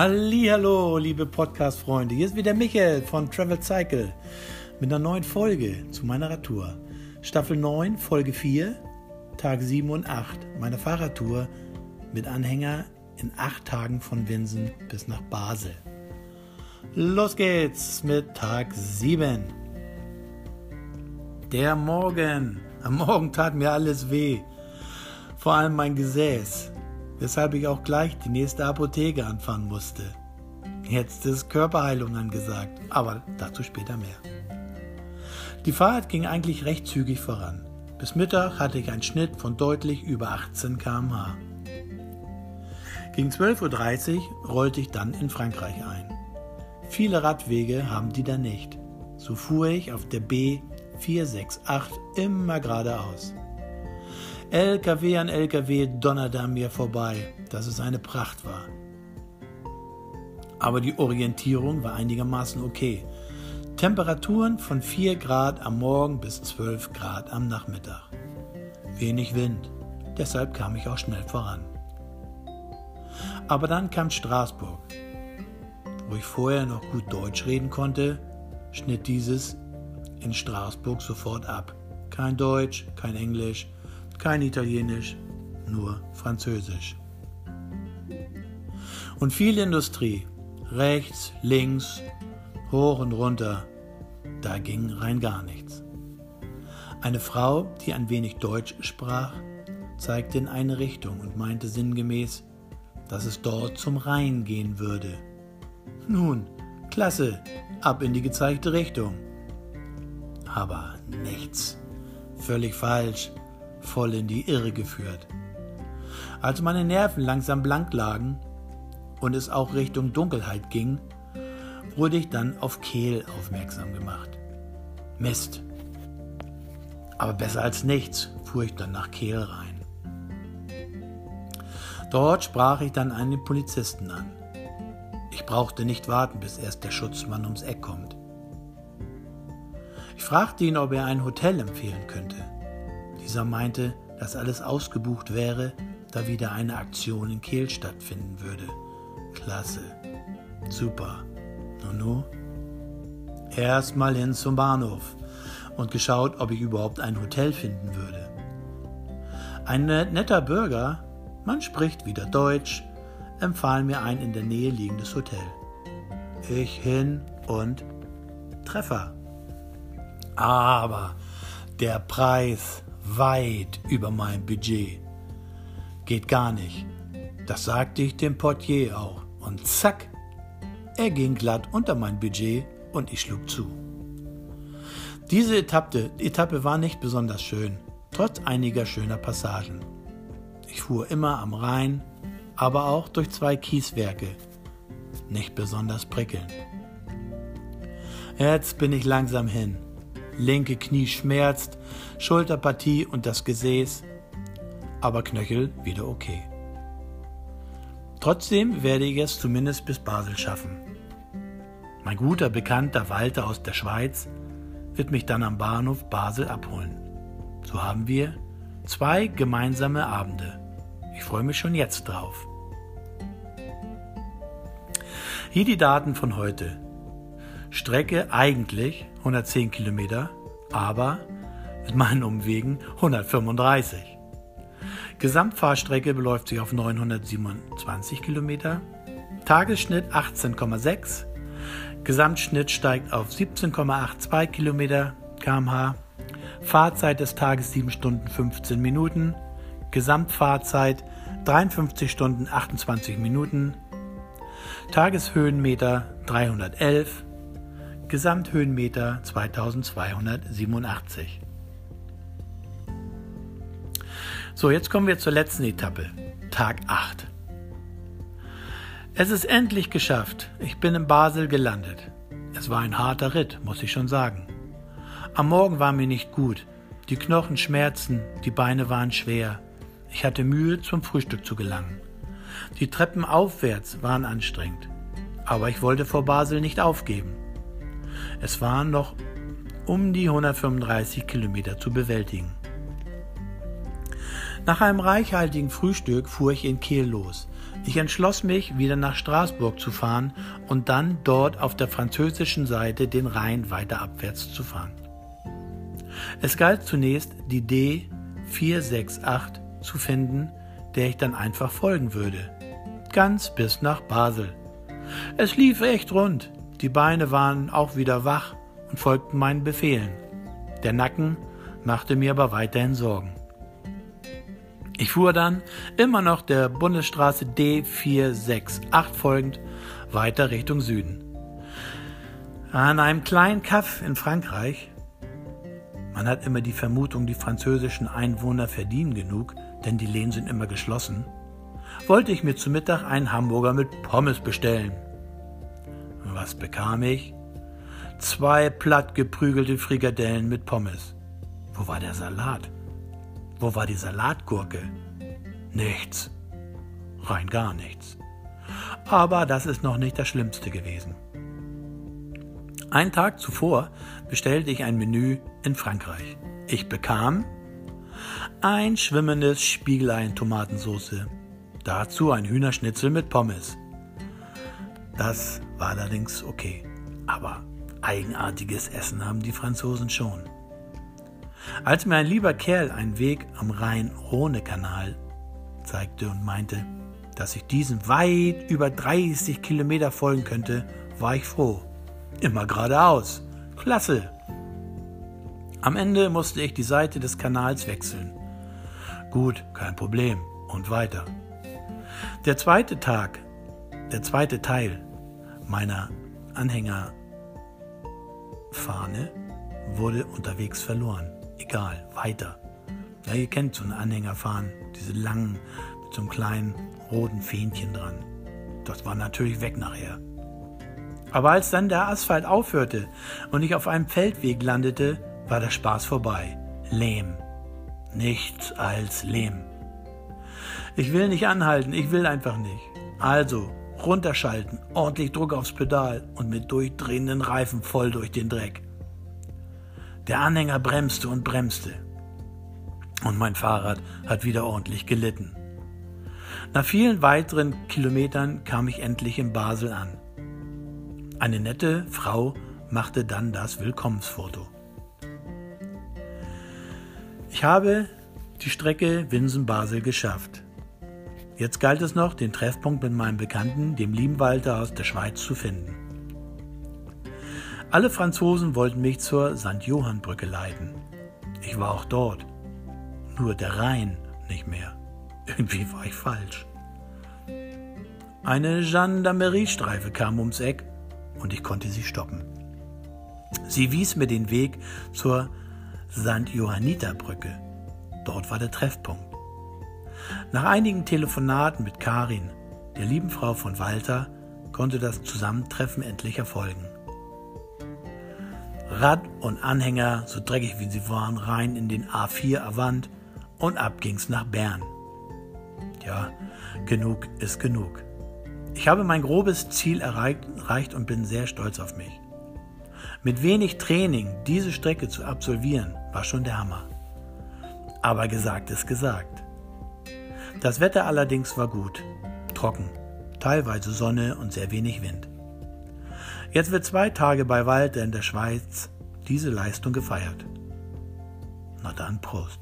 Hallo, liebe Podcast-Freunde. Hier ist wieder Michael von Travel Cycle mit einer neuen Folge zu meiner Radtour. Staffel 9, Folge 4, Tag 7 und 8 meiner Fahrradtour mit Anhänger in 8 Tagen von Winsen bis nach Basel. Los geht's mit Tag 7. Der Morgen. Am Morgen tat mir alles weh. Vor allem mein Gesäß weshalb ich auch gleich die nächste Apotheke anfangen musste. Jetzt ist Körperheilung angesagt, aber dazu später mehr. Die Fahrt ging eigentlich recht zügig voran. Bis Mittag hatte ich einen Schnitt von deutlich über 18 km/h. Gegen 12.30 Uhr rollte ich dann in Frankreich ein. Viele Radwege haben die da nicht. So fuhr ich auf der B468 immer geradeaus. LKW an LKW donnerte an mir vorbei, dass es eine Pracht war. Aber die Orientierung war einigermaßen okay. Temperaturen von 4 Grad am Morgen bis 12 Grad am Nachmittag. Wenig Wind, deshalb kam ich auch schnell voran. Aber dann kam Straßburg. Wo ich vorher noch gut Deutsch reden konnte, schnitt dieses in Straßburg sofort ab. Kein Deutsch, kein Englisch, kein Italienisch, nur Französisch. Und viel Industrie, rechts, links, hoch und runter, da ging rein gar nichts. Eine Frau, die ein wenig Deutsch sprach, zeigte in eine Richtung und meinte sinngemäß, dass es dort zum Rhein gehen würde. Nun, klasse, ab in die gezeigte Richtung. Aber nichts. Völlig falsch voll in die Irre geführt. Als meine Nerven langsam blank lagen und es auch Richtung Dunkelheit ging, wurde ich dann auf Kehl aufmerksam gemacht. Mist. Aber besser als nichts fuhr ich dann nach Kehl rein. Dort sprach ich dann einen Polizisten an. Ich brauchte nicht warten, bis erst der Schutzmann ums Eck kommt. Ich fragte ihn, ob er ein Hotel empfehlen könnte. Dieser meinte, dass alles ausgebucht wäre, da wieder eine Aktion in Kehl stattfinden würde. Klasse. Super. Nunu? Erstmal hin zum Bahnhof und geschaut, ob ich überhaupt ein Hotel finden würde. Ein netter Bürger, man spricht wieder Deutsch, empfahl mir ein in der Nähe liegendes Hotel. Ich hin und Treffer. Aber der Preis weit über mein Budget. Geht gar nicht. Das sagte ich dem Portier auch. Und zack, er ging glatt unter mein Budget und ich schlug zu. Diese Etappe, Etappe war nicht besonders schön, trotz einiger schöner Passagen. Ich fuhr immer am Rhein, aber auch durch zwei Kieswerke. Nicht besonders prickelnd. Jetzt bin ich langsam hin linke Knie schmerzt, Schulterpartie und das Gesäß, aber Knöchel wieder okay. Trotzdem werde ich es zumindest bis Basel schaffen. Mein guter Bekannter Walter aus der Schweiz wird mich dann am Bahnhof Basel abholen. So haben wir zwei gemeinsame Abende. Ich freue mich schon jetzt drauf. Hier die Daten von heute. Strecke eigentlich 110 Kilometer, aber mit meinen Umwegen 135. Gesamtfahrstrecke beläuft sich auf 927 Kilometer, Tagesschnitt 18,6, Gesamtschnitt steigt auf 17,82 Kilometer kmh, Fahrzeit des Tages 7 Stunden 15 Minuten, Gesamtfahrzeit 53 Stunden 28 Minuten, Tageshöhenmeter 311, Gesamthöhenmeter 2287. So, jetzt kommen wir zur letzten Etappe, Tag 8. Es ist endlich geschafft. Ich bin in Basel gelandet. Es war ein harter Ritt, muss ich schon sagen. Am Morgen war mir nicht gut. Die Knochen schmerzten, die Beine waren schwer. Ich hatte Mühe, zum Frühstück zu gelangen. Die Treppen aufwärts waren anstrengend. Aber ich wollte vor Basel nicht aufgeben. Es waren noch um die 135 Kilometer zu bewältigen. Nach einem reichhaltigen Frühstück fuhr ich in Kehl los. Ich entschloss mich, wieder nach Straßburg zu fahren und dann dort auf der französischen Seite den Rhein weiter abwärts zu fahren. Es galt zunächst die D468 zu finden, der ich dann einfach folgen würde. Ganz bis nach Basel. Es lief echt rund. Die Beine waren auch wieder wach und folgten meinen Befehlen. Der Nacken machte mir aber weiterhin Sorgen. Ich fuhr dann immer noch der Bundesstraße D468 folgend weiter Richtung Süden. An einem kleinen Kaff in Frankreich, man hat immer die Vermutung, die französischen Einwohner verdienen genug, denn die Läden sind immer geschlossen, wollte ich mir zu Mittag einen Hamburger mit Pommes bestellen. Was bekam ich? Zwei platt geprügelte Frikadellen mit Pommes. Wo war der Salat? Wo war die Salatgurke? Nichts. Rein gar nichts. Aber das ist noch nicht das Schlimmste gewesen. Einen Tag zuvor bestellte ich ein Menü in Frankreich. Ich bekam ein schwimmendes Spiegelei in Tomatensauce, dazu ein Hühnerschnitzel mit Pommes. Das war allerdings okay, aber eigenartiges Essen haben die Franzosen schon. Als mir ein lieber Kerl einen Weg am Rhein-Rhone-Kanal zeigte und meinte, dass ich diesen weit über 30 Kilometer folgen könnte, war ich froh. Immer geradeaus. Klasse. Am Ende musste ich die Seite des Kanals wechseln. Gut, kein Problem. Und weiter. Der zweite Tag, der zweite Teil meiner Anhängerfahne wurde unterwegs verloren. Egal, weiter. Ja, ihr kennt so eine Anhängerfahnen, diese langen, mit so einem kleinen roten Fähnchen dran. Das war natürlich weg nachher. Aber als dann der Asphalt aufhörte und ich auf einem Feldweg landete, war der Spaß vorbei. Lehm. Nichts als Lehm. Ich will nicht anhalten, ich will einfach nicht. Also, runterschalten, ordentlich Druck aufs Pedal und mit durchdrehenden Reifen voll durch den Dreck. Der Anhänger bremste und bremste. Und mein Fahrrad hat wieder ordentlich gelitten. Nach vielen weiteren Kilometern kam ich endlich in Basel an. Eine nette Frau machte dann das Willkommensfoto. Ich habe die Strecke Winsen-Basel geschafft. Jetzt galt es noch, den Treffpunkt mit meinem Bekannten, dem lieben Walter aus der Schweiz, zu finden. Alle Franzosen wollten mich zur St. Johann-Brücke leiten. Ich war auch dort. Nur der Rhein nicht mehr. Irgendwie war ich falsch. Eine Gendarmeriestreife kam ums Eck und ich konnte sie stoppen. Sie wies mir den Weg zur St. Johanniterbrücke. Dort war der Treffpunkt. Nach einigen Telefonaten mit Karin, der lieben Frau von Walter, konnte das Zusammentreffen endlich erfolgen. Rad und Anhänger, so dreckig wie sie waren, rein in den A4 Avant und ab ging's nach Bern. Ja, genug ist genug. Ich habe mein grobes Ziel erreicht und bin sehr stolz auf mich. Mit wenig Training diese Strecke zu absolvieren, war schon der Hammer. Aber gesagt ist gesagt. Das Wetter allerdings war gut, trocken, teilweise Sonne und sehr wenig Wind. Jetzt wird zwei Tage bei Walter in der Schweiz diese Leistung gefeiert. Na dann, Prost.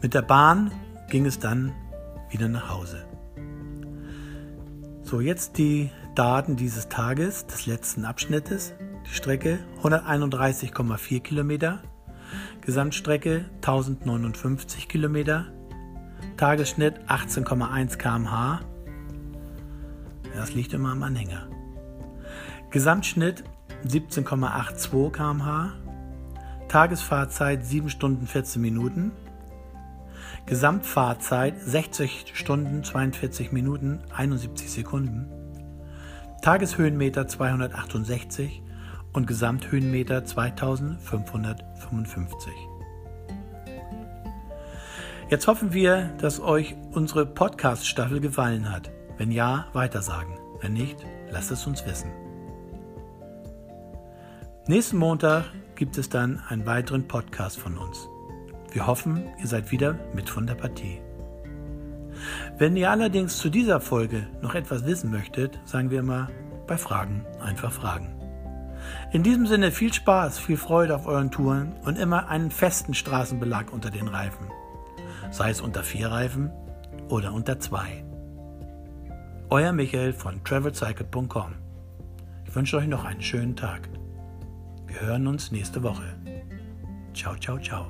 Mit der Bahn ging es dann wieder nach Hause. So, jetzt die Daten dieses Tages, des letzten Abschnittes. Die Strecke 131,4 Kilometer, Gesamtstrecke 1059 Kilometer, Tagesschnitt 18,1 km/h. Das liegt immer am Anhänger. Gesamtschnitt 17,82 km/h, Tagesfahrzeit 7 Stunden 14 Minuten, Gesamtfahrzeit 60 Stunden 42 Minuten 71 Sekunden. Tageshöhenmeter 268 und Gesamthöhenmeter 2555. Jetzt hoffen wir, dass euch unsere Podcast-Staffel gefallen hat. Wenn ja, weitersagen. Wenn nicht, lasst es uns wissen. Nächsten Montag gibt es dann einen weiteren Podcast von uns. Wir hoffen, ihr seid wieder mit von der Partie. Wenn ihr allerdings zu dieser Folge noch etwas wissen möchtet, sagen wir immer, bei Fragen einfach fragen. In diesem Sinne viel Spaß, viel Freude auf euren Touren und immer einen festen Straßenbelag unter den Reifen. Sei es unter vier Reifen oder unter zwei. Euer Michael von travelcycle.com. Ich wünsche euch noch einen schönen Tag. Wir hören uns nächste Woche. Ciao, ciao, ciao.